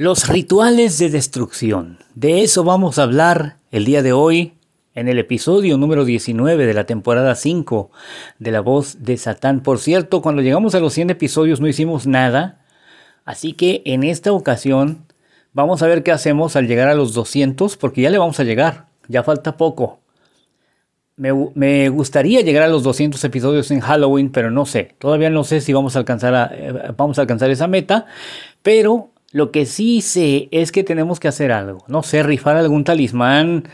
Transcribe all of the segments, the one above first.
Los rituales de destrucción. De eso vamos a hablar el día de hoy en el episodio número 19 de la temporada 5 de La Voz de Satán. Por cierto, cuando llegamos a los 100 episodios no hicimos nada, así que en esta ocasión vamos a ver qué hacemos al llegar a los 200 porque ya le vamos a llegar, ya falta poco. Me, gustaría llegar a los 200 episodios en Halloween, pero no sé, todavía no sé si vamos a alcanzar, eh, vamos a alcanzar esa meta, pero lo que sí sé es que tenemos que hacer algo. No sé, rifar algún talismán,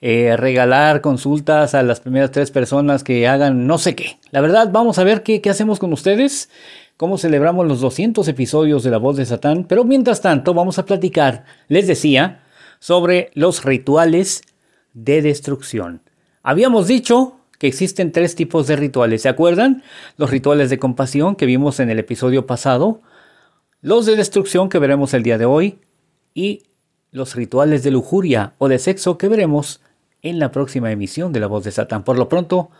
eh, regalar consultas a las primeras tres personas que hagan no sé qué. La verdad, vamos a ver qué, qué hacemos con ustedes, cómo celebramos los 200 episodios de La Voz de Satán. Pero mientras tanto, vamos a platicar, les decía, sobre los rituales de destrucción. Habíamos dicho que existen tres tipos de rituales, ¿se acuerdan? Los rituales de compasión que vimos en el episodio pasado los de destrucción que veremos el día de hoy y los rituales de lujuria o de sexo que veremos en la próxima emisión de La Voz de Satán. Por lo pronto,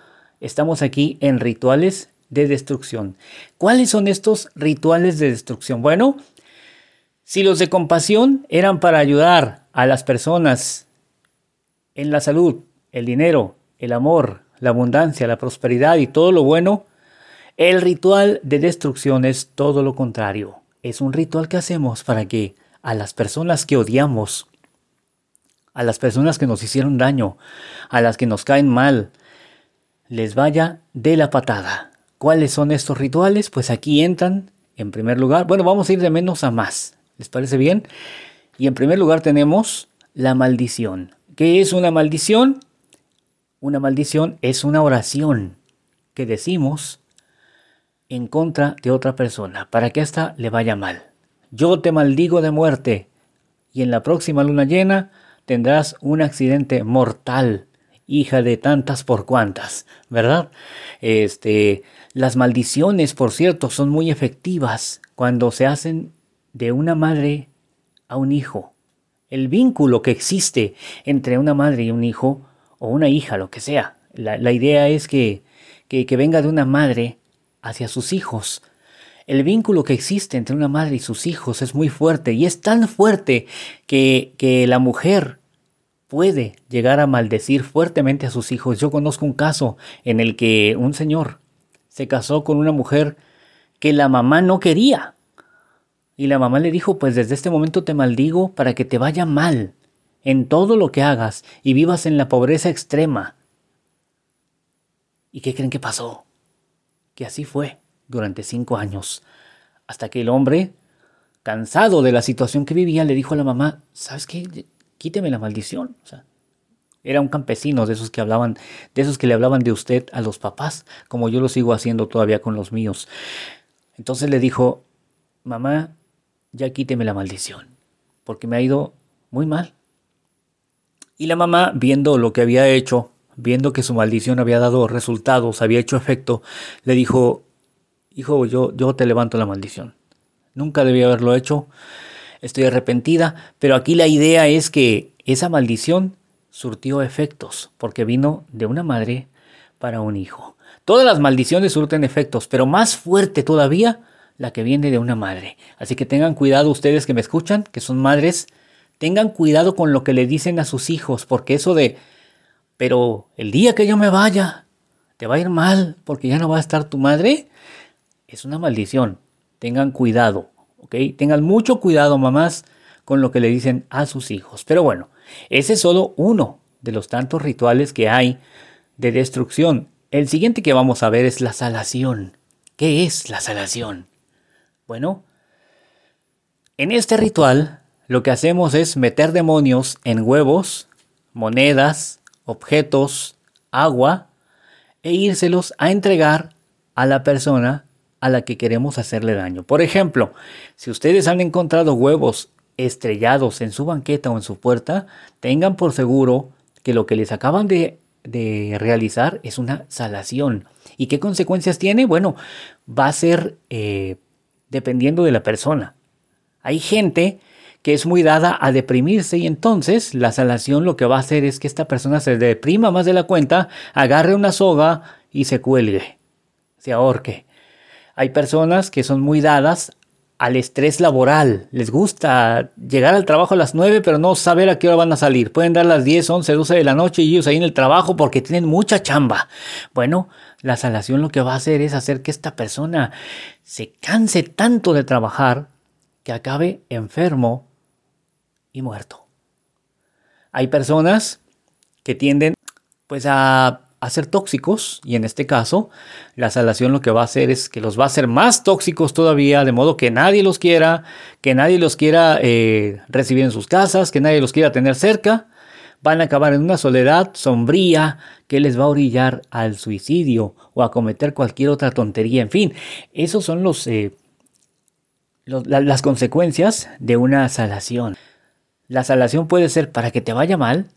estamos aquí en rituales de destrucción. ¿Cuáles son estos rituales de destrucción? Bueno, si los de compasión eran para ayudar a las personas en la salud, el dinero, el amor, la abundancia, la prosperidad y todo lo bueno, el ritual de destrucción es todo lo contrario es un ritual que hacemos para que a las personas que odiamos, a las personas que nos hicieron daño, a las que nos caen mal, les vaya de la patada. ¿Cuáles son estos rituales? Pues aquí entran, en primer lugar, bueno, vamos a ir de menos a más. ¿Les parece bien? Y en primer lugar tenemos la maldición. ¿Qué es una maldición? Una maldición es una oración que decimos en contra de otra persona para que ésta le vaya mal. Yo te maldigo de muerte y en la próxima luna llena tendrás un accidente mortal, hija de tantas por cuantas, ¿verdad? Este, las maldiciones, por cierto, son muy efectivas cuando se hacen de una madre a un hijo. El vínculo que existe entre una madre y un hijo, o una hija, lo que sea. La, idea es que, que, que venga de una madre hacia sus hijos. El vínculo que existe entre una madre y sus hijos es muy fuerte y es tan fuerte que, que la mujer puede llegar a maldecir fuertemente a sus hijos. Yo conozco un caso en el que un señor se casó con una mujer que la mamá no quería. Y la mamá le dijo, pues desde este momento te maldigo para que te vaya mal en todo lo que hagas y vivas en la pobreza extrema. ¿Y qué creen que pasó? Que así fue durante cinco años, hasta que el hombre, cansado de la situación que vivía, le dijo a la mamá, ¿sabes qué? Quíteme la maldición. Era un campesino de esos que hablaban, de esos que le hablaban de usted a los papás, como yo lo sigo haciendo todavía con los míos. Entonces le dijo, mamá, ya quíteme la maldición, porque me ha ido muy mal. Y la mamá, viendo lo que había hecho, viendo que su maldición había dado resultados, había hecho efecto, le dijo, hijo, yo, yo te levanto la maldición. Nunca debía haberlo hecho, estoy arrepentida, pero aquí la idea es que esa maldición surtió efectos, porque vino de una madre para un hijo. Todas las maldiciones surten efectos, pero más fuerte todavía la que viene de una madre. Así que tengan cuidado ustedes que me escuchan, que son madres, tengan cuidado con lo que le dicen a sus hijos, porque eso de pero el día que yo me vaya, te va a ir mal porque ya no va a estar tu madre. Es una maldición. Tengan cuidado, ¿ok? Tengan mucho cuidado, mamás, con lo que le dicen a sus hijos. Pero bueno, ese es solo uno de los tantos rituales que hay de destrucción. El siguiente que vamos a ver es la salación. ¿Qué es la salación? Bueno, en este ritual lo que hacemos es meter demonios en huevos, monedas, objetos, agua, e írselos a entregar a la persona a la que queremos hacerle daño. Por ejemplo, si ustedes han encontrado huevos estrellados en su banqueta o en su puerta, tengan por seguro que lo que les acaban de, realizar es una salación. ¿Y qué consecuencias tiene? Bueno, va a ser eh, dependiendo de la persona. Hay gente que es muy dada a deprimirse y entonces la salación lo que va a hacer es que esta persona se deprima más de la cuenta, agarre una soga y se cuelgue, se ahorque. Hay personas que son muy dadas al estrés laboral. Les gusta llegar al trabajo a las 9 pero no saber a qué hora van a salir. Pueden dar las 10, 11, 12 de la noche y ellos ahí en el trabajo porque tienen mucha chamba. Bueno, la salación lo que va a hacer es hacer que esta persona se canse tanto de trabajar que acabe enfermo y muerto. Hay personas que tienden pues a a ser tóxicos y en este caso la salación lo que va a hacer es que los va a hacer más tóxicos todavía, de modo que nadie los quiera, que nadie los quiera eh, recibir en sus casas, que nadie los quiera tener cerca, van a acabar en una soledad sombría que les va a orillar al suicidio o a cometer cualquier otra tontería, en fin, esos son los, eh, las consecuencias de una salación. La salación puede ser para que te vaya mal,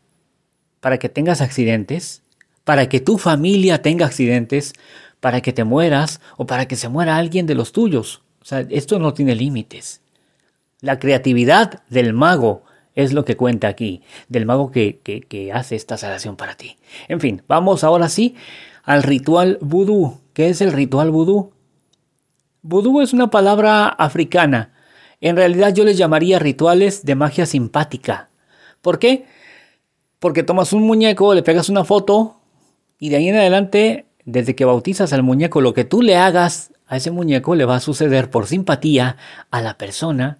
para que tengas accidentes, para que tu familia tenga accidentes, para que te mueras o para que se muera alguien de los tuyos. O sea, esto no tiene límites. La creatividad del mago es lo que cuenta aquí, del mago que, que, hace esta sanación para ti. En fin, vamos ahora sí al ritual vudú. ¿Qué es el ritual vudú? Vudú es una palabra africana. En realidad yo les llamaría rituales de magia simpática. ¿Por qué? Porque tomas un muñeco, le pegas una foto, y de ahí en adelante, desde que bautizas al muñeco, lo que tú le hagas a ese muñeco le va a suceder por simpatía a la persona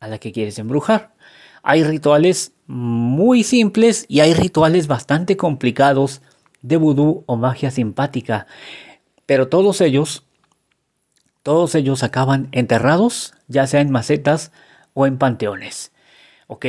a la que quieres embrujar. Hay rituales muy simples y hay rituales bastante complicados de vudú o magia simpática. Pero todos ellos, todos ellos acaban enterrados, ya sea en macetas o en panteones. ¿Ok?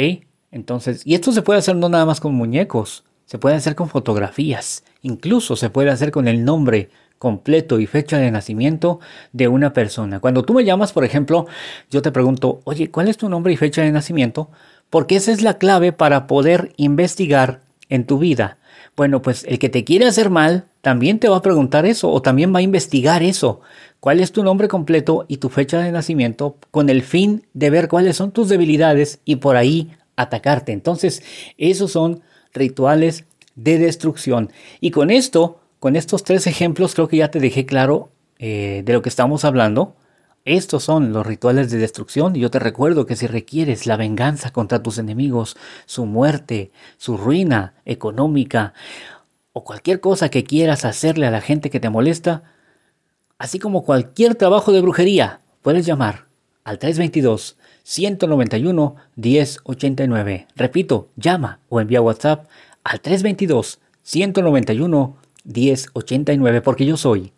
Entonces, y esto se puede hacer no nada más con muñecos, se puede hacer con fotografías, incluso se puede hacer con el nombre completo y fecha de nacimiento de una persona. Cuando tú me llamas, por ejemplo, yo te pregunto, oye, ¿cuál es tu nombre y fecha de nacimiento? Porque esa es la clave para poder investigar en tu vida. Bueno, pues el que te quiere hacer mal también te va a preguntar eso o también va a investigar eso. ¿Cuál es tu nombre completo y tu fecha de nacimiento con el fin de ver cuáles son tus debilidades y por ahí atacarte? Entonces, esos son rituales de destrucción. Y con esto, con estos tres ejemplos, creo que ya te dejé claro eh, de lo que estamos hablando. Estos son los rituales de destrucción y yo te recuerdo que si requieres la venganza contra tus enemigos, su muerte, su ruina económica o cualquier cosa que quieras hacerle a la gente que te molesta, así como cualquier trabajo de brujería, puedes llamar al 322 191 1089. Repito, llama o envía WhatsApp al 322 191 1089 porque yo soy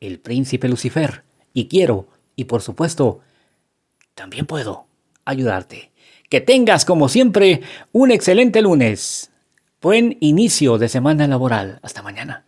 el príncipe Lucifer y quiero y por supuesto también puedo ayudarte. Que tengas como siempre un excelente lunes. Buen inicio de semana laboral. Hasta mañana.